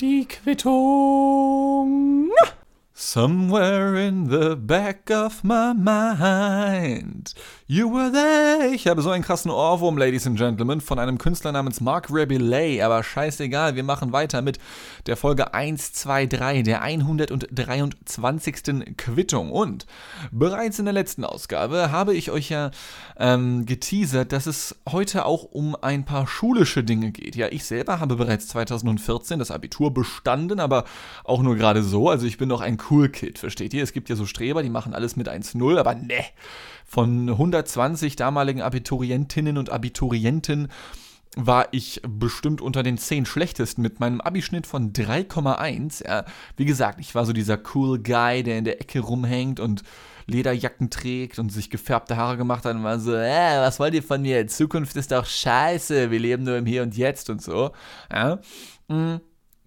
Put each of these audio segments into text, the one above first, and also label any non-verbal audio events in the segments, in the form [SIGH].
Die Quittung. Somewhere in the back of my mind. You were there. Ich habe so einen krassen Ohrwurm, Ladies and Gentlemen, von einem Künstler namens Mark Rabelais. Aber scheißegal, wir machen weiter mit der Folge 123, der 123. Quittung. Und bereits in der letzten Ausgabe habe ich euch ja ähm, geteasert, dass es heute auch um ein paar schulische Dinge geht. Ja, ich selber habe bereits 2014 das Abitur bestanden, aber auch nur gerade so. Also ich bin noch ein Cool Kid, versteht ihr? Es gibt ja so Streber, die machen alles mit 1-0, aber ne. Von 120 damaligen Abiturientinnen und Abiturienten war ich bestimmt unter den 10 schlechtesten mit meinem Abischnitt von 3,1. Ja, wie gesagt, ich war so dieser cool Guy, der in der Ecke rumhängt und Lederjacken trägt und sich gefärbte Haare gemacht hat und war so, äh, was wollt ihr von mir? Zukunft ist doch scheiße, wir leben nur im Hier und Jetzt und so. Ja. Mhm.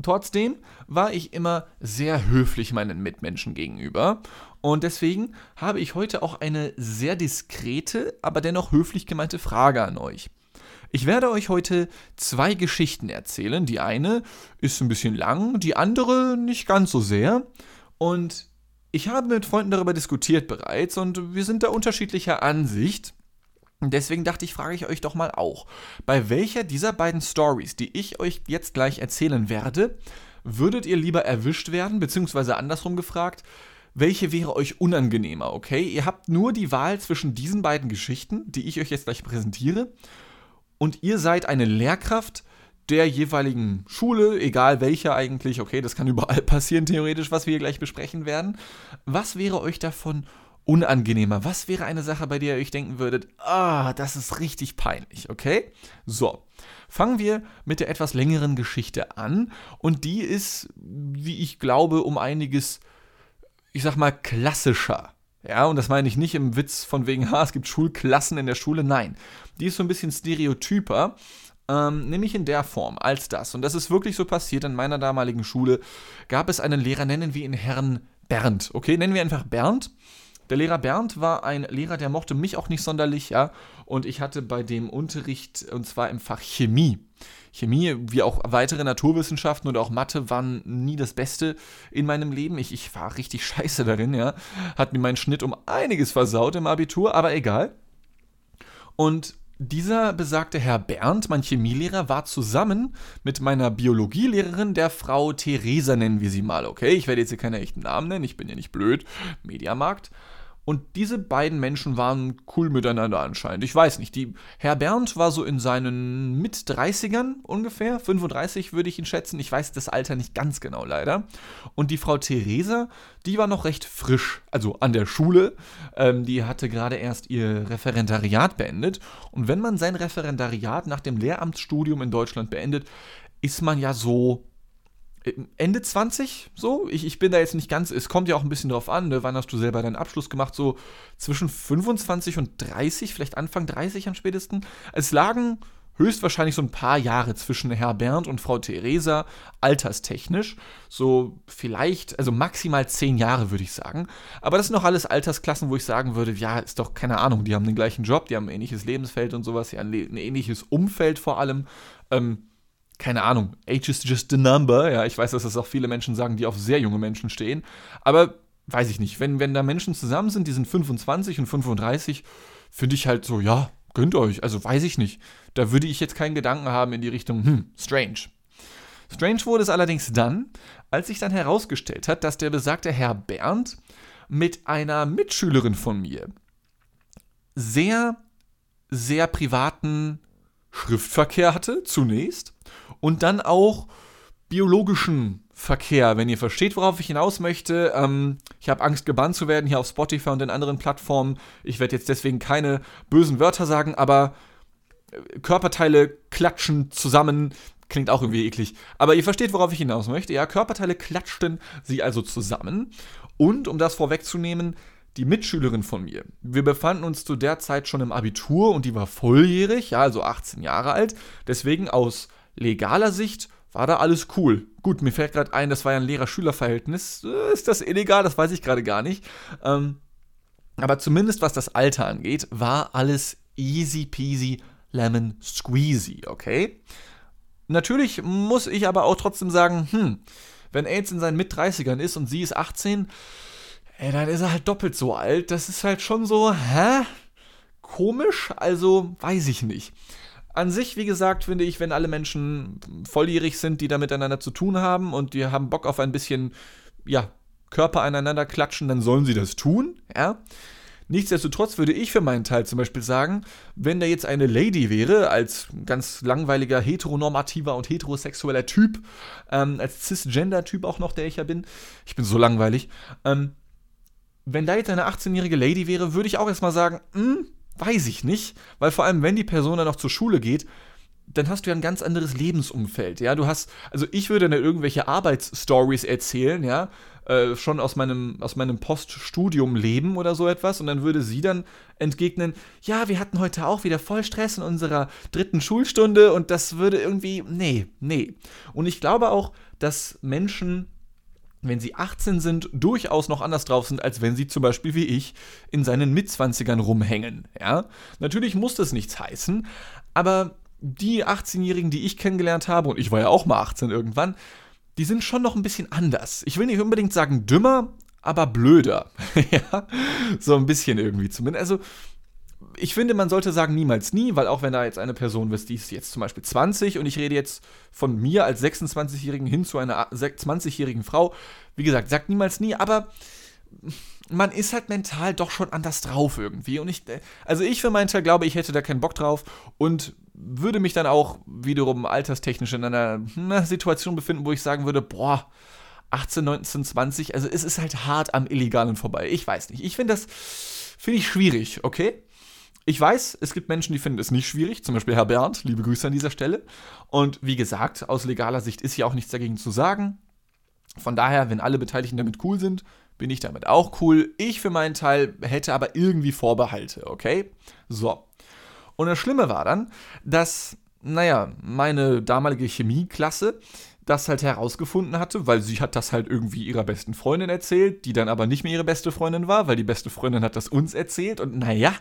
Trotzdem war ich immer sehr höflich meinen Mitmenschen gegenüber. Und deswegen habe ich heute auch eine sehr diskrete, aber dennoch höflich gemeinte Frage an euch. Ich werde euch heute zwei Geschichten erzählen. Die eine ist ein bisschen lang, die andere nicht ganz so sehr. Und ich habe mit Freunden darüber diskutiert bereits und wir sind da unterschiedlicher Ansicht. Und deswegen dachte ich, frage ich euch doch mal auch, bei welcher dieser beiden Stories, die ich euch jetzt gleich erzählen werde, würdet ihr lieber erwischt werden, beziehungsweise andersrum gefragt, welche wäre euch unangenehmer, okay? Ihr habt nur die Wahl zwischen diesen beiden Geschichten, die ich euch jetzt gleich präsentiere, und ihr seid eine Lehrkraft der jeweiligen Schule, egal welcher eigentlich, okay, das kann überall [LAUGHS] passieren, theoretisch, was wir hier gleich besprechen werden. Was wäre euch davon unangenehmer? Was wäre eine Sache, bei der ihr euch denken würdet, ah, das ist richtig peinlich, okay? So, fangen wir mit der etwas längeren Geschichte an und die ist, wie ich glaube, um einiges, ich sag mal, klassischer. Ja, und das meine ich nicht im Witz von wegen, ha, es gibt Schulklassen in der Schule. Nein, die ist so ein bisschen stereotyper, ähm, nämlich in der Form als das. Und das ist wirklich so passiert in meiner damaligen Schule. Gab es einen Lehrer, nennen wir ihn Herrn Bernd. Okay, nennen wir einfach Bernd. Der Lehrer Bernd war ein Lehrer, der mochte mich auch nicht sonderlich, ja. Und ich hatte bei dem Unterricht, und zwar im Fach Chemie. Chemie, wie auch weitere Naturwissenschaften und auch Mathe waren nie das Beste in meinem Leben. Ich, ich war richtig scheiße darin, ja. Hat mir meinen Schnitt um einiges versaut im Abitur, aber egal. Und dieser besagte Herr Bernd, mein Chemielehrer, war zusammen mit meiner Biologielehrerin, der Frau Theresa nennen wir sie mal, okay? Ich werde jetzt hier keine echten Namen nennen, ich bin ja nicht blöd, Mediamarkt. Und diese beiden Menschen waren cool miteinander anscheinend. Ich weiß nicht. Die, Herr Bernd war so in seinen Mit-30ern ungefähr. 35 würde ich ihn schätzen. Ich weiß das Alter nicht ganz genau leider. Und die Frau Theresa, die war noch recht frisch. Also an der Schule. Ähm, die hatte gerade erst ihr Referendariat beendet. Und wenn man sein Referendariat nach dem Lehramtsstudium in Deutschland beendet, ist man ja so Ende 20, so. Ich, ich bin da jetzt nicht ganz, es kommt ja auch ein bisschen drauf an, ne? wann hast du selber deinen Abschluss gemacht, so zwischen 25 und 30, vielleicht Anfang 30 am spätesten. Es lagen höchstwahrscheinlich so ein paar Jahre zwischen Herr Bernd und Frau Theresa, alterstechnisch. So vielleicht, also maximal zehn Jahre, würde ich sagen. Aber das sind noch alles Altersklassen, wo ich sagen würde, ja, ist doch keine Ahnung, die haben den gleichen Job, die haben ein ähnliches Lebensfeld und sowas, ja, ein, ein ähnliches Umfeld vor allem. Ähm, keine Ahnung, age is just a number. Ja, ich weiß, dass das auch viele Menschen sagen, die auf sehr junge Menschen stehen. Aber weiß ich nicht, wenn, wenn da Menschen zusammen sind, die sind 25 und 35, finde ich halt so, ja, gönnt euch. Also weiß ich nicht. Da würde ich jetzt keinen Gedanken haben in die Richtung, hm, strange. Strange wurde es allerdings dann, als sich dann herausgestellt hat, dass der besagte Herr Bernd mit einer Mitschülerin von mir sehr, sehr privaten Schriftverkehr hatte, zunächst und dann auch biologischen Verkehr, wenn ihr versteht, worauf ich hinaus möchte. Ähm, ich habe Angst, gebannt zu werden hier auf Spotify und den anderen Plattformen. Ich werde jetzt deswegen keine bösen Wörter sagen, aber äh, Körperteile klatschen zusammen. Klingt auch irgendwie eklig. Aber ihr versteht, worauf ich hinaus möchte. Ja, Körperteile klatschten sie also zusammen. Und um das vorwegzunehmen, die Mitschülerin von mir. Wir befanden uns zu der Zeit schon im Abitur und die war volljährig, ja, also 18 Jahre alt. Deswegen aus legaler Sicht war da alles cool. Gut, mir fällt gerade ein, das war ja ein Lehrer-Schüler-Verhältnis. Äh, ist das illegal? Das weiß ich gerade gar nicht. Ähm, aber zumindest was das Alter angeht, war alles easy peasy lemon squeezy, okay? Natürlich muss ich aber auch trotzdem sagen, hm, wenn jetzt in seinen Mit-30ern ist und sie ist 18, ey, dann ist er halt doppelt so alt. Das ist halt schon so, hä? Komisch? Also, weiß ich nicht. An sich, wie gesagt, finde ich, wenn alle Menschen volljährig sind, die da miteinander zu tun haben und die haben Bock auf ein bisschen, ja, Körper aneinander klatschen, dann sollen sie das tun, ja. Nichtsdestotrotz würde ich für meinen Teil zum Beispiel sagen, wenn da jetzt eine Lady wäre, als ganz langweiliger heteronormativer und heterosexueller Typ, ähm, als Cisgender-Typ auch noch, der ich ja bin, ich bin so langweilig, ähm, wenn da jetzt eine 18-jährige Lady wäre, würde ich auch erstmal sagen, hm, weiß ich nicht, weil vor allem, wenn die Person dann noch zur Schule geht, dann hast du ja ein ganz anderes Lebensumfeld, ja. Du hast, also ich würde dann irgendwelche Arbeitsstories erzählen, ja, äh, schon aus meinem, aus meinem Poststudium-Leben oder so etwas. Und dann würde sie dann entgegnen, ja, wir hatten heute auch wieder voll Stress in unserer dritten Schulstunde und das würde irgendwie, nee, nee. Und ich glaube auch, dass Menschen wenn sie 18 sind, durchaus noch anders drauf sind, als wenn sie zum Beispiel wie ich in seinen Mitzwanzigern rumhängen. Ja? Natürlich muss das nichts heißen, aber die 18-Jährigen, die ich kennengelernt habe, und ich war ja auch mal 18 irgendwann, die sind schon noch ein bisschen anders. Ich will nicht unbedingt sagen dümmer, aber blöder. [LAUGHS] ja, so ein bisschen irgendwie zumindest. Also, ich finde, man sollte sagen niemals nie, weil auch wenn da jetzt eine Person ist, die ist jetzt zum Beispiel 20 und ich rede jetzt von mir als 26-Jährigen hin zu einer 20-jährigen Frau, wie gesagt, sagt niemals nie, aber man ist halt mental doch schon anders drauf irgendwie. Und ich, also ich für meinen Teil glaube, ich hätte da keinen Bock drauf und würde mich dann auch wiederum alterstechnisch in einer, einer Situation befinden, wo ich sagen würde, boah, 18, 19, 20, also es ist halt hart am Illegalen vorbei. Ich weiß nicht. Ich finde das, finde ich schwierig, okay? Ich weiß, es gibt Menschen, die finden es nicht schwierig, zum Beispiel Herr Bernd, liebe Grüße an dieser Stelle. Und wie gesagt, aus legaler Sicht ist ja auch nichts dagegen zu sagen. Von daher, wenn alle Beteiligten damit cool sind, bin ich damit auch cool. Ich für meinen Teil hätte aber irgendwie Vorbehalte, okay? So. Und das Schlimme war dann, dass, naja, meine damalige Chemieklasse das halt herausgefunden hatte, weil sie hat das halt irgendwie ihrer besten Freundin erzählt, die dann aber nicht mehr ihre beste Freundin war, weil die beste Freundin hat das uns erzählt und naja,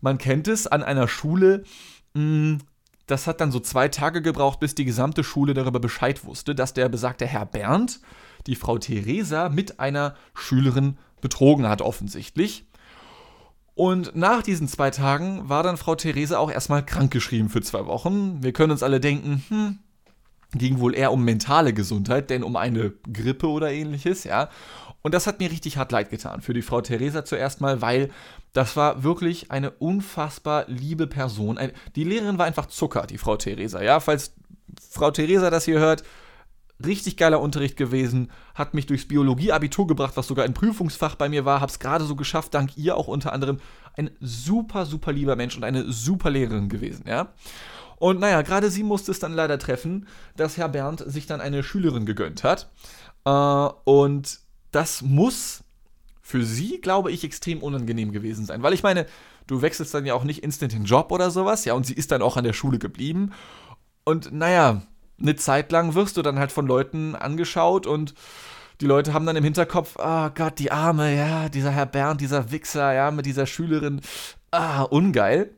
man kennt es an einer Schule, mh, hm, das hat dann so zwei Tage gebraucht, bis die gesamte Schule darüber Bescheid wusste, dass der besagte Herr Bernd die Frau Theresa mit einer Schülerin betrogen hat, offensichtlich. Und nach diesen zwei Tagen war dann Frau Theresa auch erstmal krankgeschrieben für zwei Wochen. Wir können uns alle denken, hm, ging wohl eher um mentale Gesundheit, denn um eine Grippe oder ähnliches, ja. Und das hat mir richtig hart leid getan für die Frau Theresa zuerst mal, weil das war wirklich eine unfassbar liebe Person. Die Lehrerin war einfach Zucker, die Frau Theresa, ja. Falls Frau Theresa das hier hört, richtig geiler Unterricht gewesen, hat mich durchs Biologie-Abitur gebracht, was sogar ein Prüfungsfach bei mir war, hab's gerade so geschafft, dank ihr auch unter anderem. Ein super, super lieber Mensch und eine super Lehrerin gewesen, ja. Und naja, gerade sie musste es dann leider treffen, dass Herr Bernd sich dann eine Schülerin gegönnt hat. Äh, und das muss für sie, glaube ich, extrem unangenehm gewesen sein. Weil ich meine, du wechselst dann ja auch nicht instant den Job oder sowas, ja, und sie ist dann auch an der Schule geblieben. Und naja, eine Zeit lang wirst du dann halt von Leuten angeschaut und die Leute haben dann im Hinterkopf, oh Gott, die Arme, ja, dieser Herr Bernd, dieser Wichser, ja, mit dieser Schülerin, ah, ungeil.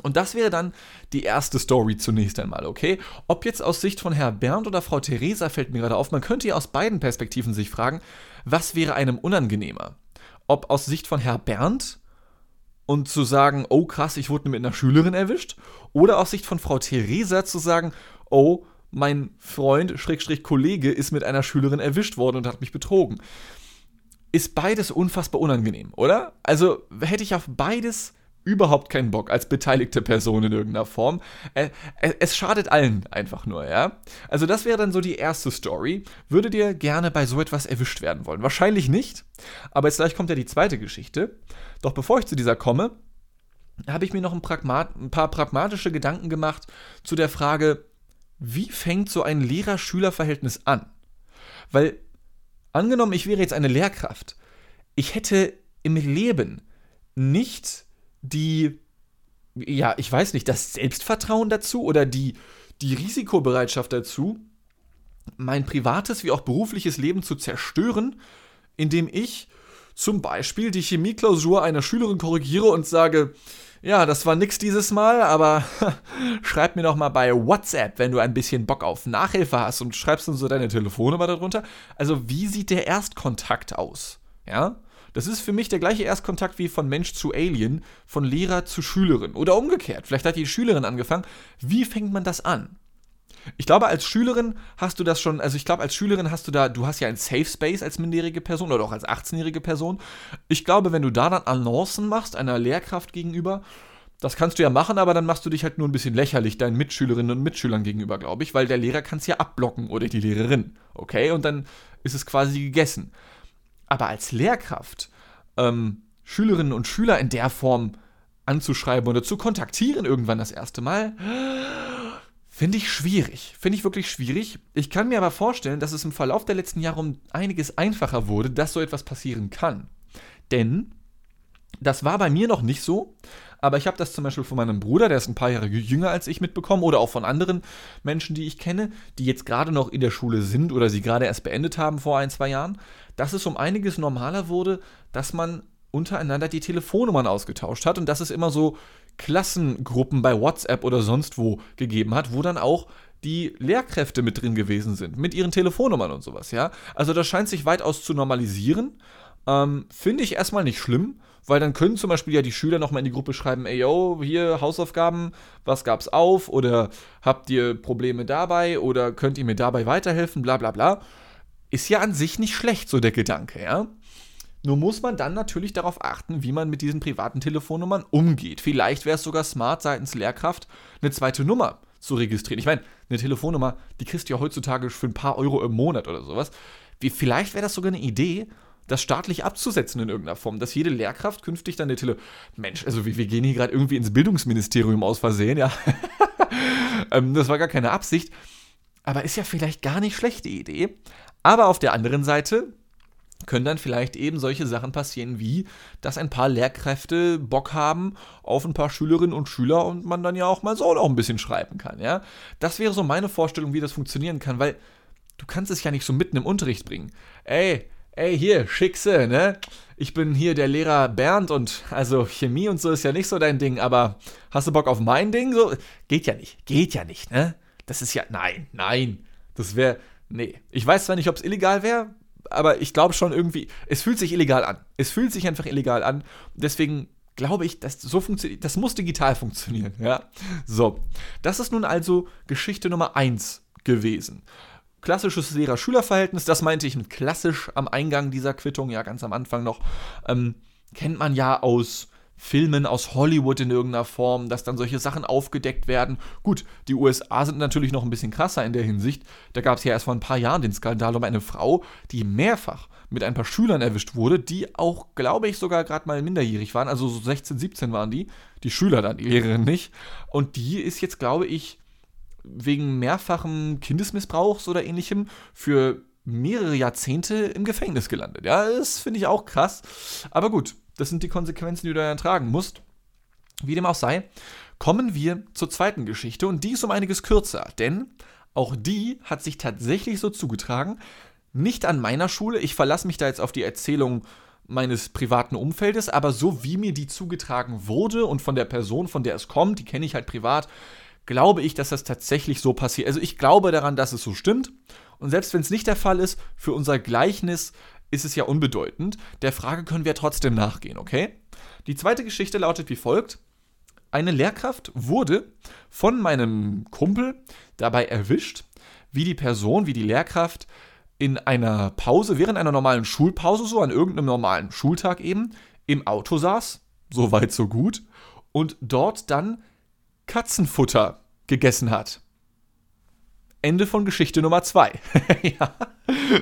Und das wäre dann die erste Story zunächst einmal, okay? Ob jetzt aus Sicht von Herr Bernd oder Frau Theresa fällt mir gerade auf, man könnte ja aus beiden Perspektiven sich fragen, was wäre einem unangenehmer? Ob aus Sicht von Herr Bernd und zu sagen, oh krass, ich wurde mit einer Schülerin erwischt, oder aus Sicht von Frau Theresa zu sagen, oh, mein Freund, Schrägstrich Kollege, ist mit einer Schülerin erwischt worden und hat mich betrogen. Ist beides unfassbar unangenehm, oder? Also hätte ich auf beides überhaupt keinen Bock als beteiligte Person in irgendeiner Form. Äh, äh, es schadet allen einfach nur, ja. Also das wäre dann so die erste Story. Würdet ihr gerne bei so etwas erwischt werden wollen? Wahrscheinlich nicht, aber jetzt gleich kommt ja die zweite Geschichte. Doch bevor ich zu dieser komme, habe ich mir noch ein, ein paar pragmatische Gedanken gemacht zu der Frage, wie fängt so ein Lehrer-Schüler-Verhältnis an? Weil, angenommen, ich wäre jetzt eine Lehrkraft, ich hätte im Leben nicht die, ja, ich weiß nicht, das Selbstvertrauen dazu oder die, die Risikobereitschaft dazu, mein privates wie auch berufliches Leben zu zerstören, indem ich zum Beispiel die Chemieklausur einer Schülerin korrigiere und sage, Ja, das war nix dieses Mal, aber [LAUGHS] schreib mir doch mal bei WhatsApp, wenn du ein bisschen Bock auf Nachhilfe hast und schreibst dann so deine Telefonnummer darunter. Also, wie sieht der Erstkontakt aus? Ja? Das ist für mich der gleiche Erstkontakt wie von Mensch zu Alien, von Lehrer zu Schülerin. Oder umgekehrt. Vielleicht hat die Schülerin angefangen. Wie fängt man das an? Ich glaube, als Schülerin hast du das schon, also ich glaube, als Schülerin hast du da, du hast ja ein Safe Space als minderjährige Person oder auch als 18-jährige Person. Ich glaube, wenn du da dann Annoncen machst, einer Lehrkraft gegenüber, das kannst du ja machen, aber dann machst du dich halt nur ein bisschen lächerlich deinen Mitschülerinnen und Mitschülern gegenüber, glaube ich, weil der Lehrer kann es ja abblocken oder die Lehrerin. Okay, und dann ist es quasi gegessen. Aber als Lehrkraft ähm, Schülerinnen und Schüler in der Form anzuschreiben oder zu kontaktieren irgendwann das erste Mal, Finde ich schwierig. Finde ich wirklich schwierig. Ich kann mir aber vorstellen, dass es im Verlauf der letzten Jahre um einiges einfacher wurde, dass so etwas passieren kann. Denn das war bei mir noch nicht so, aber ich habe das zum Beispiel von meinem Bruder, der ist ein paar Jahre jünger als ich, mitbekommen, oder auch von anderen Menschen, die ich kenne, die jetzt gerade noch in der Schule sind oder sie gerade erst beendet haben vor ein, zwei Jahren, dass es um einiges normaler wurde, dass man untereinander die Telefonnummern ausgetauscht hat und dass es immer so Klassengruppen bei WhatsApp oder sonst wo gegeben hat, wo dann auch die Lehrkräfte mit drin gewesen sind, mit ihren Telefonnummern und sowas, ja. Also das scheint sich weitaus zu normalisieren. Ähm, Finde ich erstmal nicht schlimm, weil dann können zum Beispiel ja die Schüler nochmal in die Gruppe schreiben, ey yo, hier Hausaufgaben, was gab's auf? Oder habt ihr Probleme dabei? Oder könnt ihr mir dabei weiterhelfen? Bla bla bla. Ist ja an sich nicht schlecht, so der Gedanke, ja. Nur muss man dann natürlich darauf achten, wie man mit diesen privaten Telefonnummern umgeht. Vielleicht wäre es sogar smart seitens Lehrkraft, eine zweite Nummer zu registrieren. Ich meine, eine Telefonnummer, die kriegst du ja heutzutage für ein paar Euro im Monat oder sowas. Wie, vielleicht wäre das sogar eine Idee, das staatlich abzusetzen in irgendeiner Form, dass jede Lehrkraft künftig dann eine Tele... Mensch, also wir, wir gehen hier gerade irgendwie ins Bildungsministerium aus Versehen, ja. [LAUGHS] ähm, das war gar keine Absicht. Aber ist ja vielleicht gar nicht schlechte Idee. Aber auf der anderen Seite, können dann vielleicht eben solche Sachen passieren wie, dass ein paar Lehrkräfte Bock haben auf ein paar Schülerinnen und Schüler und man dann ja auch mal so noch ein bisschen schreiben kann, ja. Das wäre so meine Vorstellung, wie das funktionieren kann, weil du kannst es ja nicht so mitten im Unterricht bringen. Ey, ey, hier, Schickse, ne? Ich bin hier der Lehrer Bernd und also Chemie und so ist ja nicht so dein Ding, aber hast du Bock auf mein Ding? So, geht ja nicht, geht ja nicht, ne? Das ist ja, nein, nein, das wäre, nee. Ich weiß zwar nicht, ob es illegal wäre, aber ich glaube schon irgendwie, es fühlt sich illegal an. Es fühlt sich einfach illegal an. Deswegen glaube ich, dass so funktioniert, das muss digital funktionieren, ja. So, das ist nun also Geschichte Nummer 1 gewesen. Klassisches Lehrer-Schüler-Verhältnis, das meinte ich mit klassisch am Eingang dieser Quittung, ja, ganz am Anfang noch, ähm, kennt man ja aus Filmen aus Hollywood in irgendeiner Form, dass dann solche Sachen aufgedeckt werden. Gut, die USA sind natürlich noch ein bisschen krasser in der Hinsicht. Da gab es ja erst vor ein paar Jahren den Skandal um eine Frau, die mehrfach mit ein paar Schülern erwischt wurde, die auch, glaube ich, sogar gerade mal minderjährig waren. Also so 16, 17 waren die. Die Schüler dann, die Lehrerin nicht. Und die ist jetzt, glaube ich, wegen mehrfachem Kindesmissbrauchs oder ähnlichem für mehrere Jahrzehnte im Gefängnis gelandet. Ja, das finde ich auch krass. Aber gut, das sind die Konsequenzen, die du dann tragen musst. Wie dem auch sei, kommen wir zur zweiten Geschichte und die ist um einiges kürzer, denn auch die hat sich tatsächlich so zugetragen, nicht an meiner Schule, ich verlasse mich da jetzt auf die Erzählung meines privaten Umfeldes, aber so wie mir die zugetragen wurde und von der Person, von der es kommt, die kenne ich halt privat, glaube ich, dass das tatsächlich so passiert. Also ich glaube daran, dass es so stimmt. Und selbst wenn es nicht der Fall ist, für unser Gleichnis ist es ja unbedeutend. Der Frage können wir trotzdem nachgehen, okay? Die zweite Geschichte lautet wie folgt. Eine Lehrkraft wurde von meinem Kumpel dabei erwischt, wie die Person, wie die Lehrkraft in einer Pause, während einer normalen Schulpause, so an irgendeinem normalen Schultag eben, im Auto saß, so weit, so gut, und dort dann Katzenfutter gegessen hat. Ende von Geschichte Nummer zwei. [LAUGHS] ja.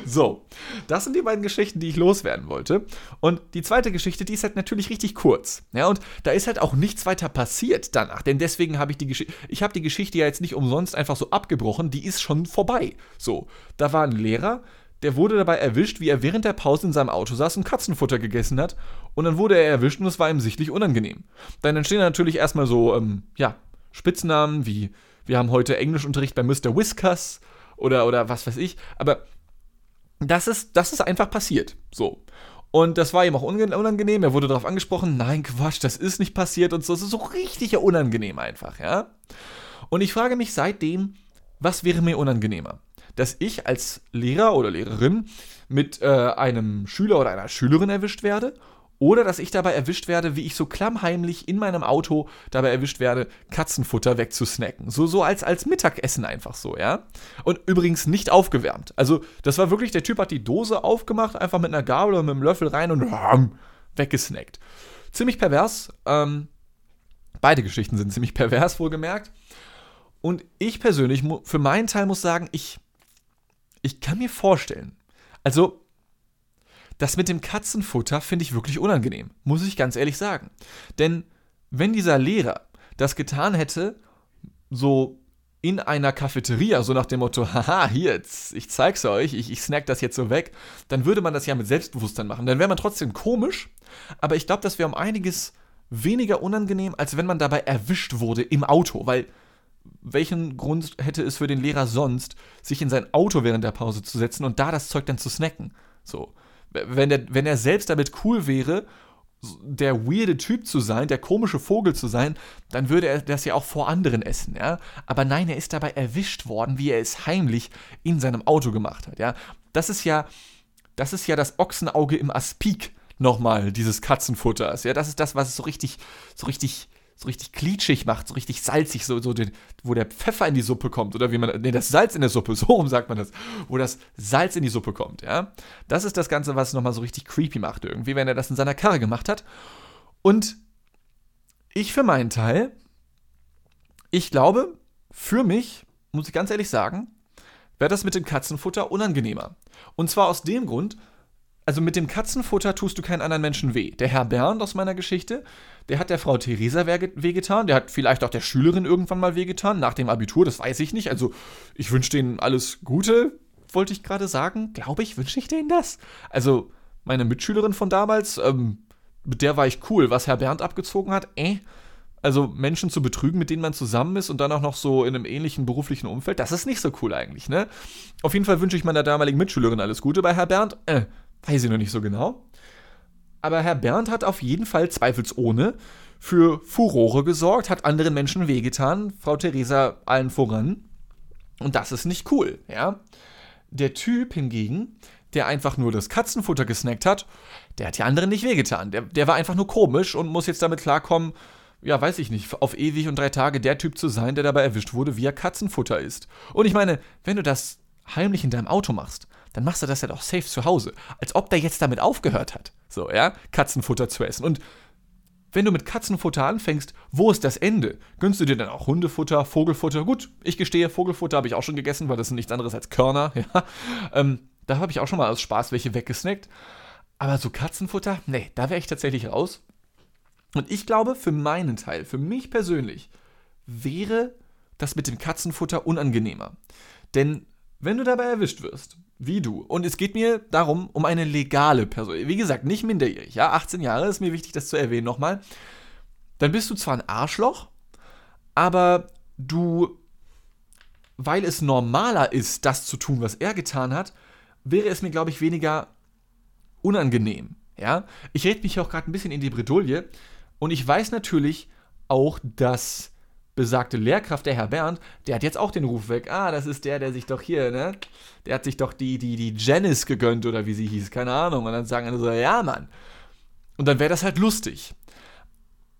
So, das sind die beiden Geschichten, die ich loswerden wollte. Und die zweite Geschichte, die ist halt natürlich richtig kurz. Ja, und da ist halt auch nichts weiter passiert danach. Denn deswegen habe ich die Geschichte, ich habe die Geschichte ja jetzt nicht umsonst einfach so abgebrochen, die ist schon vorbei. So, da war ein Lehrer, der wurde dabei erwischt, wie er während der Pause in seinem Auto saß und Katzenfutter gegessen hat. Und dann wurde er erwischt und es war ihm sichtlich unangenehm. Dann entstehen natürlich erstmal so, ähm, ja, Spitznamen wie wir haben heute Englischunterricht bei Mr. Whiskers oder, oder was weiß ich. Aber das ist, das ist einfach passiert. So. Und das war ihm auch unangenehm. Er wurde darauf angesprochen, nein, Quatsch, das ist nicht passiert und so. Es ist so richtig unangenehm einfach, ja. Und ich frage mich seitdem, was wäre mir unangenehmer? Dass ich als Lehrer oder Lehrerin mit äh, einem Schüler oder einer Schülerin erwischt werde oder dass ich dabei erwischt werde, wie ich so klammheimlich in meinem Auto dabei erwischt werde, Katzenfutter wegzusnacken. So, so als, als Mittagessen einfach so, ja. Und übrigens nicht aufgewärmt. Also, das war wirklich, der Typ hat die Dose aufgemacht, einfach mit einer Gabel oder mit einem Löffel rein und weggesnackt. Ziemlich pervers. Ähm, beide Geschichten sind ziemlich pervers, wohlgemerkt. Und ich persönlich, für meinen Teil muss sagen, ich, ich kann mir vorstellen, also das mit dem Katzenfutter finde ich wirklich unangenehm, muss ich ganz ehrlich sagen. Denn wenn dieser Lehrer das getan hätte, so in einer Cafeteria, so nach dem Motto, haha, hier, jetzt, ich zeig's euch, ich, ich snack das jetzt so weg, dann würde man das ja mit Selbstbewusstsein machen. Dann wäre man trotzdem komisch, aber ich glaube, das wäre um einiges weniger unangenehm, als wenn man dabei erwischt wurde im Auto, weil welchen Grund hätte es für den Lehrer sonst, sich in sein Auto während der Pause zu setzen und da das Zeug dann zu snacken? So wenn der, wenn er selbst damit cool wäre, der weirde Typ zu sein, der komische Vogel zu sein, dann würde er das ja auch vor anderen essen, ja. Aber nein, er ist dabei erwischt worden, wie er es heimlich in seinem Auto gemacht hat, ja. Das ist ja, das ist ja das Ochsenauge im Aspik nochmal, dieses Katzenfutters, ja. Das ist das, was es so richtig, so richtig so richtig klitschig macht, so richtig salzig, so, so den, wo der Pfeffer in die Suppe kommt oder wie man, nee, das Salz in der Suppe, [LAUGHS] so rum sagt man das, wo das Salz in die Suppe kommt, ja. Das ist das Ganze, was nochmal so richtig creepy macht irgendwie, wenn er das in seiner Karre gemacht hat. Und ich für meinen Teil, ich glaube, für mich, muss ich ganz ehrlich sagen, wäre das mit dem Katzenfutter unangenehmer. Und zwar aus dem Grund, also mit dem Katzenfutter tust du keinen anderen Menschen weh. Der Herr Bernd aus meiner Geschichte, der hat der Frau Theresa wehgetan, der hat vielleicht auch der Schülerin irgendwann mal wehgetan, nach dem Abitur, das weiß ich nicht. Also ich wünsche denen alles Gute, wollte ich gerade sagen. Glaube ich, wünsche ich denen das. Also meine Mitschülerin von damals, ähm, mit der war ich cool. Was Herr Bernd abgezogen hat, äh, also Menschen zu betrügen, mit denen man zusammen ist und dann auch noch so in einem ähnlichen beruflichen Umfeld, das ist nicht so cool eigentlich, ne? Auf jeden Fall wünsche ich meiner damaligen Mitschülerin alles Gute. Bei Herr Bernd, äh, Weiß ich noch nicht so genau. Aber Herr Bernd hat auf jeden Fall zweifelsohne für Furore gesorgt, hat anderen Menschen wehgetan, Frau Theresa allen voran. Und das ist nicht cool, ja. Der Typ hingegen, der einfach nur das Katzenfutter gesnackt hat, der hat die anderen nicht wehgetan. Der, der war einfach nur komisch und muss jetzt damit klarkommen, ja, weiß ich nicht, auf ewig und drei Tage der Typ zu sein, der dabei erwischt wurde, wie er Katzenfutter isst. Und ich meine, wenn du das heimlich in deinem Auto machst, dann machst du das ja doch safe zu Hause. Als ob der jetzt damit aufgehört hat. So, ja, Katzenfutter zu essen. Und wenn du mit Katzenfutter anfängst, wo ist das Ende? Gönnst du dir dann auch Hundefutter, Vogelfutter? Gut, ich gestehe, Vogelfutter habe ich auch schon gegessen, weil das sind nichts anderes als Körner. [LAUGHS] Ja. Ähm, da habe ich auch schon mal aus Spaß welche weggesnackt. Aber so Katzenfutter, nee, da wäre ich tatsächlich raus. Und ich glaube, für meinen Teil, für mich persönlich, wäre das mit dem Katzenfutter unangenehmer. Denn wenn du dabei erwischt wirst, wie du, und es geht mir darum, um eine legale Person, wie gesagt, nicht minderjährig, ja, 18 Jahre ist mir wichtig, das zu erwähnen nochmal, dann bist du zwar ein Arschloch, aber du, weil es normaler ist, das zu tun, was er getan hat, wäre es mir, glaube ich, weniger unangenehm. Ja? Ich rede mich auch gerade ein bisschen in die Bredouille und ich weiß natürlich auch, dass besagte Lehrkraft, der Herr Bernd, der hat jetzt auch den Ruf weg. Ah, das ist der, der sich doch hier, ne? Der hat sich doch die, die, die Janice gegönnt oder wie sie hieß, keine Ahnung. Und dann sagen alle so, ja, Mann. Und dann wäre das halt lustig.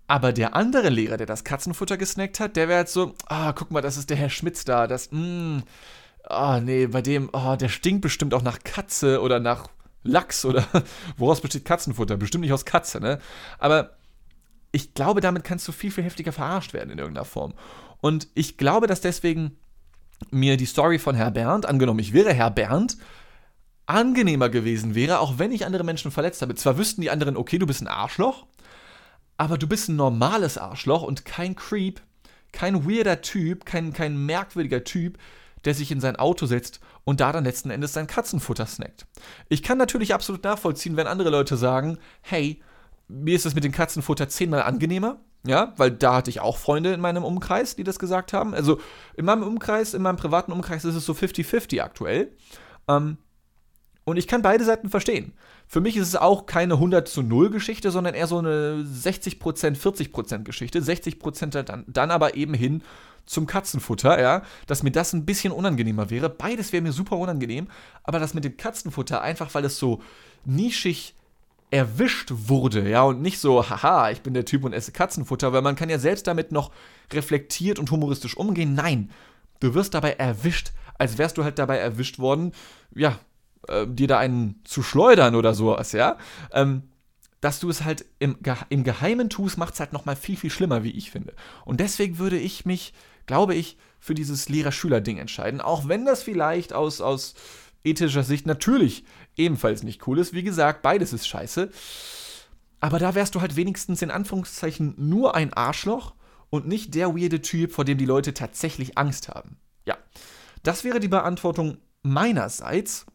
Aber der andere Lehrer, der das Katzenfutter gesnackt hat, der wäre jetzt so, ah, guck mal, das ist der Herr Schmitz da, das, mh, ah, nee, bei dem, ah, der stinkt bestimmt auch nach Katze oder nach Lachs oder [LAUGHS] woraus besteht Katzenfutter? Bestimmt nicht aus Katze, ne? Aber ich glaube, damit kannst du viel, viel heftiger verarscht werden in irgendeiner Form. Und ich glaube, dass deswegen mir die Story von Herr Bernd, angenommen, ich wäre Herr Bernd, angenehmer gewesen wäre, auch wenn ich andere Menschen verletzt habe. Zwar wüssten die anderen, okay, du bist ein Arschloch, aber du bist ein normales Arschloch und kein Creep, kein weirder Typ, kein, kein merkwürdiger Typ, der sich in sein Auto setzt und da dann letzten Endes sein Katzenfutter snackt. Ich kann natürlich absolut nachvollziehen, wenn andere Leute sagen, hey, mir ist das mit dem Katzenfutter zehnmal angenehmer. Ja, weil da hatte ich auch Freunde in meinem Umkreis, die das gesagt haben. Also in meinem Umkreis, in meinem privaten Umkreis ist es so 50-50 aktuell. Ähm, Und ich kann beide Seiten verstehen. Für mich ist es auch keine 100 zu 0 Geschichte, sondern eher so eine 60%, 40% Geschichte. 60% dann, dann aber eben hin zum Katzenfutter, ja, dass mir das ein bisschen unangenehmer wäre. Beides wäre mir super unangenehm, aber das mit dem Katzenfutter einfach, weil es so nischig erwischt wurde, ja, und nicht so, haha, ich bin der Typ und esse Katzenfutter, weil man kann ja selbst damit noch reflektiert und humoristisch umgehen. Nein, du wirst dabei erwischt, als wärst du halt dabei erwischt worden, ja, äh, dir da einen zu schleudern oder sowas, ja. Ähm, dass du es halt im, im Geheimen tust, macht es halt nochmal viel, viel schlimmer, wie ich finde. Und deswegen würde ich mich, glaube ich, für dieses Lehrer-Schüler-Ding entscheiden, auch wenn das vielleicht aus, aus ethischer Sicht natürlich ebenfalls nicht cool ist. Wie gesagt, beides ist scheiße. Aber da wärst du halt wenigstens in Anführungszeichen nur ein Arschloch und nicht der weirde Typ, vor dem die Leute tatsächlich Angst haben. Ja, das wäre die Beantwortung meinerseits.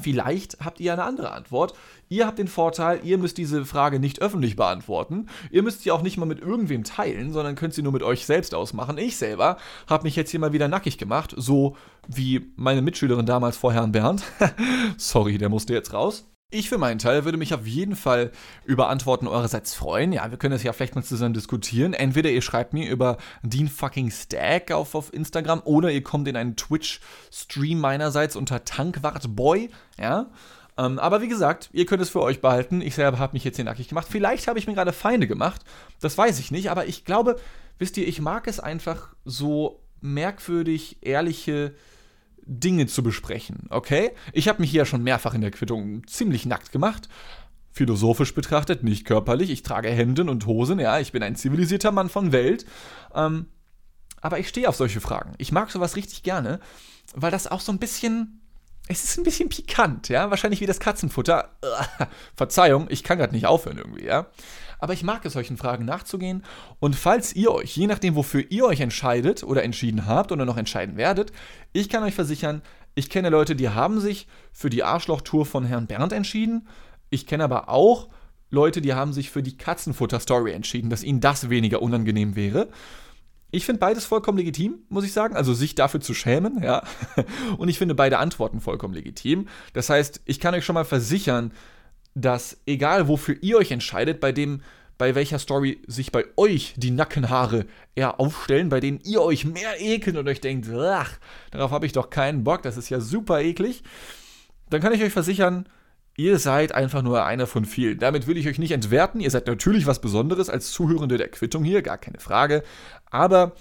Vielleicht habt ihr eine andere Antwort. Ihr habt den Vorteil, ihr müsst diese Frage nicht öffentlich beantworten. Ihr müsst sie auch nicht mal mit irgendwem teilen, sondern könnt sie nur mit euch selbst ausmachen. Ich selber habe mich jetzt hier mal wieder nackig gemacht, so wie meine Mitschülerin damals vor Herrn Bernd. [LAUGHS] Sorry, der musste jetzt raus. Ich für meinen Teil würde mich auf jeden Fall über Antworten eurerseits freuen. Ja, wir können das ja vielleicht mal zusammen diskutieren. Entweder ihr schreibt mir über Dean fucking Stack auf, auf Instagram oder ihr kommt in einen Twitch-Stream meinerseits unter Tankwartboy. Ja. Ähm, aber wie gesagt, ihr könnt es für euch behalten. Ich selber habe mich jetzt hier nackig gemacht. Vielleicht habe ich mir gerade Feinde gemacht. Das weiß ich nicht. Aber ich glaube, wisst ihr, ich mag es einfach so merkwürdig ehrliche Dinge zu besprechen, okay? Ich habe mich hier schon mehrfach in der Quittung ziemlich nackt gemacht. Philosophisch betrachtet, nicht körperlich. Ich trage Hemden und Hosen, ja, ich bin ein zivilisierter Mann von Welt. Ähm, aber ich stehe auf solche Fragen. Ich mag sowas richtig gerne, weil das auch so ein bisschen. Es ist ein bisschen pikant, ja. Wahrscheinlich wie das Katzenfutter. [LAUGHS] Verzeihung, ich kann gerade nicht aufhören irgendwie, ja. Aber ich mag es, solchen Fragen nachzugehen. Und falls ihr euch, je nachdem, wofür ihr euch entscheidet oder entschieden habt oder noch entscheiden werdet, ich kann euch versichern, ich kenne Leute, die haben sich für die Arschlochtour von Herrn Bernd entschieden. Ich kenne aber auch Leute, die haben sich für die Katzenfutter-Story entschieden, dass ihnen das weniger unangenehm wäre. Ich finde beides vollkommen legitim, muss ich sagen. Also sich dafür zu schämen, ja. [LAUGHS] Und ich finde beide Antworten vollkommen legitim. Das heißt, ich kann euch schon mal versichern, dass egal wofür ihr euch entscheidet, bei dem, bei welcher Story sich bei euch die Nackenhaare eher aufstellen, bei denen ihr euch mehr ekelt und euch denkt, ach, darauf habe ich doch keinen Bock, das ist ja super eklig, dann kann ich euch versichern, ihr seid einfach nur einer von vielen. Damit will ich euch nicht entwerten, ihr seid natürlich was Besonderes als Zuhörende der Quittung hier, gar keine Frage, aber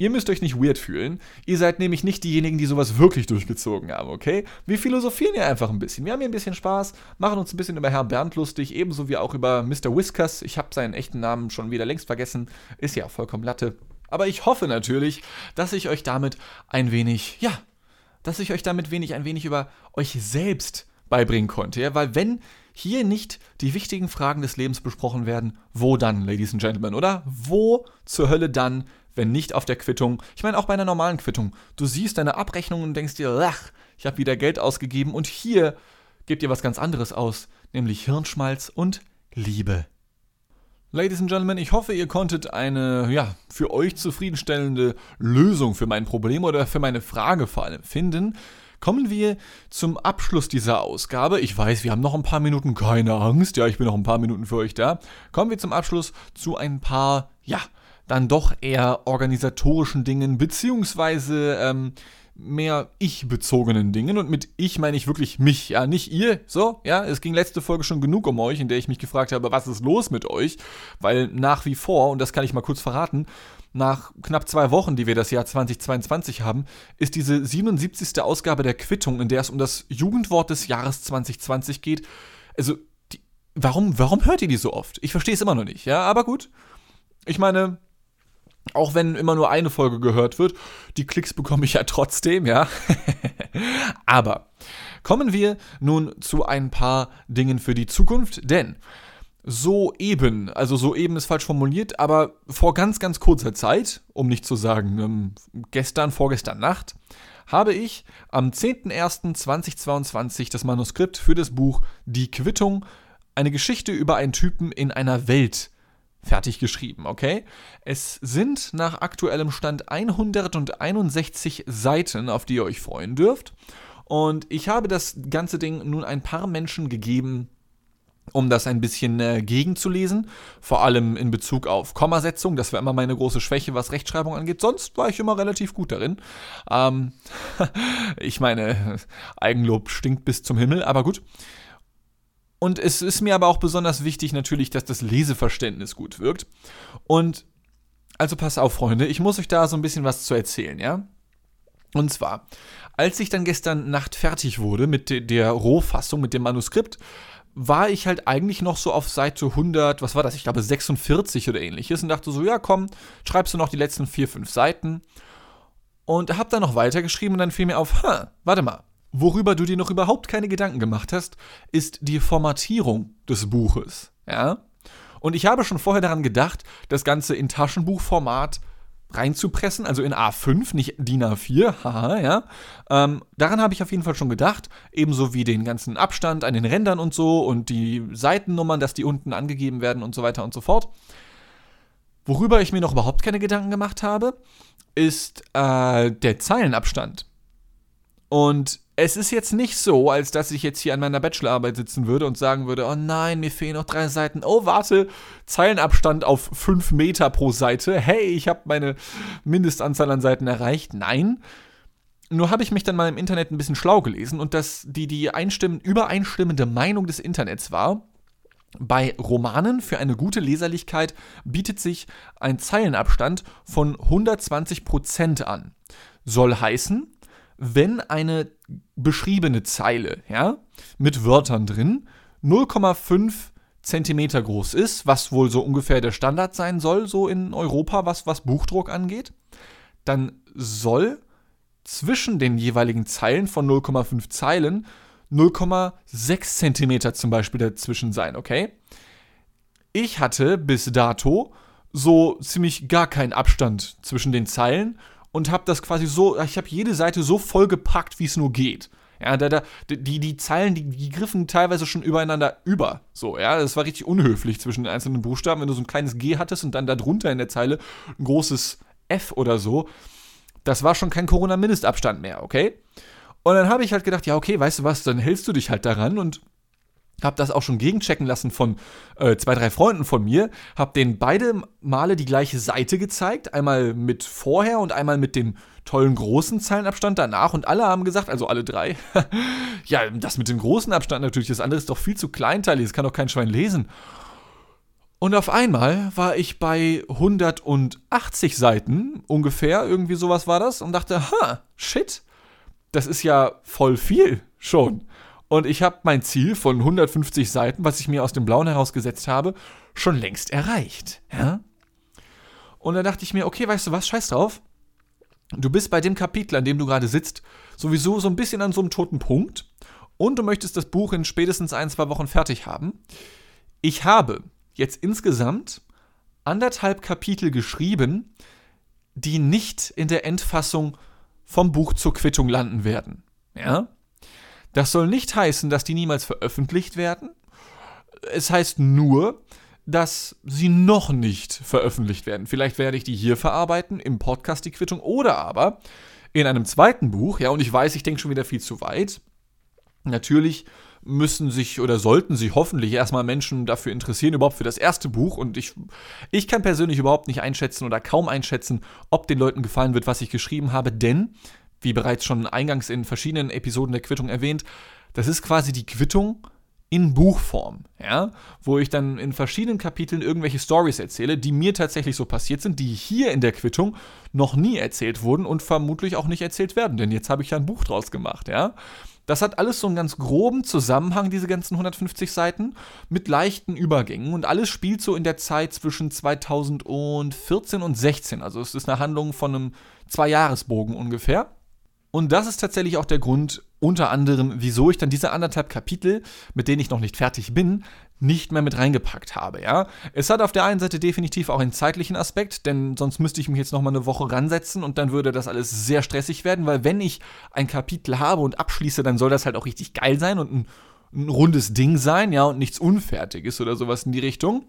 Ihr müsst euch nicht weird fühlen. Ihr seid nämlich nicht diejenigen, die sowas wirklich durchgezogen haben, okay? Wir philosophieren hier einfach ein bisschen. Wir haben hier ein bisschen Spaß, machen uns ein bisschen über Herrn Bernd lustig, ebenso wie auch über Mr. Whiskers. Ich habe seinen echten Namen schon wieder längst vergessen. Ist ja vollkommen Latte. Aber ich hoffe natürlich, dass ich euch damit ein wenig, ja, dass ich euch damit wenig ein wenig über euch selbst beibringen konnte. Ja? Weil wenn hier nicht die wichtigen Fragen des Lebens besprochen werden, wo dann, Ladies and Gentlemen, oder? Wo zur Hölle dann, wenn nicht auf der Quittung. Ich meine, auch bei einer normalen Quittung. Du siehst deine Abrechnung und denkst dir, ach, ich habe wieder Geld ausgegeben und hier gebt ihr was ganz anderes aus, nämlich Hirnschmalz und Liebe. Ladies and Gentlemen, ich hoffe, ihr konntet eine, ja, für euch zufriedenstellende Lösung für mein Problem oder für meine Frage vor allem finden. Kommen wir zum Abschluss dieser Ausgabe. Ich weiß, wir haben noch ein paar Minuten, keine Angst. Ja, ich bin noch ein paar Minuten für euch da. Kommen wir zum Abschluss zu ein paar, ja, dann doch eher organisatorischen Dingen, beziehungsweise ähm, mehr ich-bezogenen Dingen. Und mit ich meine ich wirklich mich, ja, nicht ihr. So, ja, es ging letzte Folge schon genug um euch, in der ich mich gefragt habe, was ist los mit euch? Weil nach wie vor, und das kann ich mal kurz verraten, nach knapp zwei Wochen, die wir das Jahr 2022 haben, ist diese 77. Ausgabe der Quittung, in der es um das Jugendwort des Jahres 2020 geht. Also, die, warum, warum hört ihr die so oft? Ich verstehe es immer noch nicht, ja, aber gut. Ich meine, auch wenn immer nur eine Folge gehört wird, die Klicks bekomme ich ja trotzdem, ja. [LAUGHS] Aber kommen wir nun zu ein paar Dingen für die Zukunft, denn soeben, also soeben ist falsch formuliert, aber vor ganz, ganz kurzer Zeit, um nicht zu sagen ähm, gestern, vorgestern Nacht, habe ich am 10.01.2022 das Manuskript für das Buch Die Quittung, eine Geschichte über einen Typen in einer Welt fertig geschrieben, okay? Es sind nach aktuellem Stand 161 Seiten, auf die ihr euch freuen dürft. Und ich habe das ganze Ding nun ein paar Menschen gegeben, um das ein bisschen äh, gegenzulesen. Vor allem in Bezug auf Kommasetzung. Das war immer meine große Schwäche, was Rechtschreibung angeht. Sonst war ich immer relativ gut darin. Ähm, [LAUGHS] ich meine, Eigenlob stinkt bis zum Himmel, aber gut. Und es ist mir aber auch besonders wichtig natürlich, dass das Leseverständnis gut wirkt. Und also pass auf, Freunde, ich muss euch da so ein bisschen was zu erzählen, ja? Und zwar, als ich dann gestern Nacht fertig wurde mit der Rohfassung, mit dem Manuskript, war ich halt eigentlich noch so auf Seite 100, was war das? Ich glaube 46 oder ähnliches und dachte so, ja komm, schreibst du noch die letzten 4, 5 Seiten und hab dann noch weitergeschrieben und dann fiel mir auf, ha, warte mal, worüber du dir noch überhaupt keine Gedanken gemacht hast, ist die Formatierung des Buches, ja? Und ich habe schon vorher daran gedacht, das Ganze in Taschenbuchformat reinzupressen, also in A5, nicht DIN A4, [LAUGHS] haha, ja. Ähm, daran habe ich auf jeden Fall schon gedacht, ebenso wie den ganzen Abstand an den Rändern und so und die Seitennummern, dass die unten angegeben werden und so weiter und so fort. Worüber ich mir noch überhaupt keine Gedanken gemacht habe, ist äh, der Zeilenabstand. Und es ist jetzt nicht so, als dass ich jetzt hier an meiner Bachelorarbeit sitzen würde und sagen würde, oh nein, mir fehlen noch drei Seiten. Oh, warte, Zeilenabstand auf fünf Meter pro Seite. Hey, ich habe meine Mindestanzahl an Seiten erreicht. Nein. Nur habe ich mich dann mal im Internet ein bisschen schlau gelesen und dass die, die übereinstimmende Meinung des Internets war, bei Romanen für eine gute Leserlichkeit bietet sich ein Zeilenabstand von 120% an. Soll heißen, wenn eine beschriebene Zeile, ja, mit Wörtern drin 0,5 Zentimeter groß ist, was wohl so ungefähr der Standard sein soll, so in Europa, was, was Buchdruck angeht, dann soll zwischen den jeweiligen Zeilen von 0,5 Zeilen 0,6 Zentimeter zum Beispiel dazwischen sein, okay? Ich hatte bis dato so ziemlich gar keinen Abstand zwischen den Zeilen und habe das quasi so, ich habe jede Seite so vollgepackt, wie es nur geht. Ja, da, da, die, die Zeilen, die, die griffen teilweise schon übereinander über. So, ja, das war richtig unhöflich zwischen den einzelnen Buchstaben, wenn du so ein kleines G hattest und dann da drunter in der Zeile ein großes F oder so. Das war schon kein Corona-Mindestabstand mehr, okay? Und dann habe ich halt gedacht, ja, okay, weißt du was, dann hältst du dich halt daran und habe das auch schon gegenchecken lassen von äh, zwei, drei Freunden von mir, habe denen beide Male die gleiche Seite gezeigt, einmal mit vorher und einmal mit dem tollen großen Zeilenabstand danach und alle haben gesagt, also alle drei, [LAUGHS] ja, das mit dem großen Abstand natürlich, das andere ist doch viel zu kleinteilig, das kann doch kein Schwein lesen. Und auf einmal war ich bei 180 Seiten ungefähr, irgendwie sowas war das, und dachte, ha, shit, das ist ja voll viel schon. Und ich habe mein Ziel von 150 Seiten, was ich mir aus dem Blauen herausgesetzt habe, schon längst erreicht. Ja? Und dann dachte ich mir, okay, weißt du was, scheiß drauf. Du bist bei dem Kapitel, an dem du gerade sitzt, sowieso so ein bisschen an so einem toten Punkt. Und du möchtest das Buch in spätestens ein, zwei Wochen fertig haben. Ich habe jetzt insgesamt anderthalb Kapitel geschrieben, die nicht in der Endfassung vom Buch zur Quittung landen werden. Ja? Das soll nicht heißen, dass die niemals veröffentlicht werden. Es heißt nur, dass sie noch nicht veröffentlicht werden. Vielleicht werde ich die hier verarbeiten, im Podcast die Quittung, oder aber in einem zweiten Buch, ja, und ich weiß, ich denke schon wieder viel zu weit. Natürlich müssen sich oder sollten sich hoffentlich erstmal Menschen dafür interessieren, überhaupt für das erste Buch. Und ich, ich kann persönlich überhaupt nicht einschätzen oder kaum einschätzen, ob den Leuten gefallen wird, was ich geschrieben habe, denn wie bereits schon eingangs in verschiedenen Episoden der Quittung erwähnt, das ist quasi die Quittung in Buchform, ja, wo ich dann in verschiedenen Kapiteln irgendwelche Stories erzähle, die mir tatsächlich so passiert sind, die hier in der Quittung noch nie erzählt wurden und vermutlich auch nicht erzählt werden, denn jetzt habe ich ja ein Buch draus gemacht, ja. Das hat alles so einen ganz groben Zusammenhang, diese ganzen 150 Seiten, mit leichten Übergängen und alles spielt so in der Zeit zwischen 2014 und 16, also es ist eine Handlung von einem Zwei-Jahres-Bogen ungefähr. Und das ist tatsächlich auch der Grund, unter anderem, wieso ich dann diese anderthalb Kapitel, mit denen ich noch nicht fertig bin, nicht mehr mit reingepackt habe, ja. Es hat auf der einen Seite definitiv auch einen zeitlichen Aspekt, denn sonst müsste ich mich jetzt nochmal eine Woche ransetzen und dann würde das alles sehr stressig werden, weil wenn ich ein Kapitel habe und abschließe, dann soll das halt auch richtig geil sein und ein, ein rundes Ding sein, ja, und nichts Unfertiges oder sowas in die Richtung.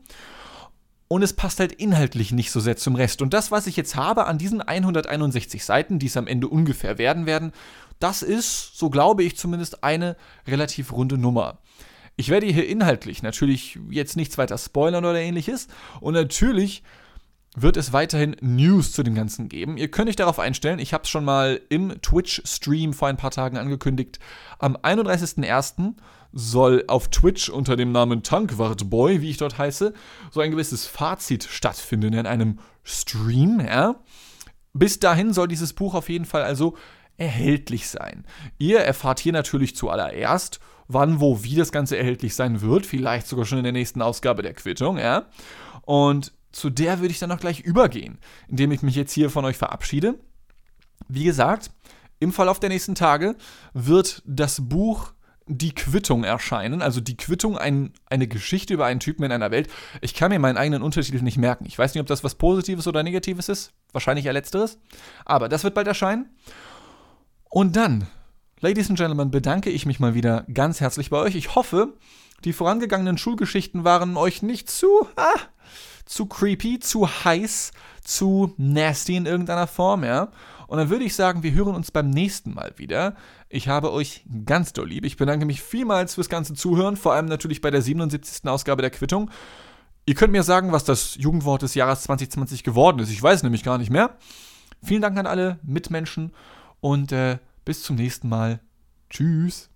Und es passt halt inhaltlich nicht so sehr zum Rest. Und das, was ich jetzt habe an diesen 161 Seiten, die es am Ende ungefähr werden werden, das ist, so glaube ich zumindest, eine relativ runde Nummer. Ich werde hier inhaltlich natürlich jetzt nichts weiter spoilern oder ähnliches. Und natürlich wird es weiterhin News zu dem Ganzen geben. Ihr könnt euch darauf einstellen, ich habe es schon mal im Twitch-Stream vor ein paar Tagen angekündigt. Am 31.01. soll auf Twitch unter dem Namen Tankwartboy, wie ich dort heiße, so ein gewisses Fazit stattfinden in einem Stream. Ja? Bis dahin soll dieses Buch auf jeden Fall also erhältlich sein. Ihr erfahrt hier natürlich zuallererst, wann, wo, wie das Ganze erhältlich sein wird. Vielleicht sogar schon in der nächsten Ausgabe der Quittung, ja. Und zu der würde ich dann noch gleich übergehen, indem ich mich jetzt hier von euch verabschiede. Wie gesagt, im Verlauf der nächsten Tage wird das Buch Die Quittung erscheinen. Also die Quittung, ein, eine Geschichte über einen Typen in einer Welt. Ich kann mir meinen eigenen Untertitel nicht merken. Ich weiß nicht, ob das was Positives oder Negatives ist. Wahrscheinlich eher Letzteres. Aber das wird bald erscheinen. Und dann, Ladies and Gentlemen, bedanke ich mich mal wieder ganz herzlich bei euch. Ich hoffe, die vorangegangenen Schulgeschichten waren euch nicht zu, ah, zu creepy, zu heiß, zu nasty in irgendeiner Form, ja. Und dann würde ich sagen, wir hören uns beim nächsten Mal wieder. Ich habe euch ganz doll lieb. Ich bedanke mich vielmals fürs ganze Zuhören, vor allem natürlich bei der 77. Ausgabe der Quittung. Ihr könnt mir sagen, was das Jugendwort des Jahres 2020 geworden ist. Ich weiß nämlich gar nicht mehr. Vielen Dank an alle Mitmenschen und äh, bis zum nächsten Mal. Tschüss.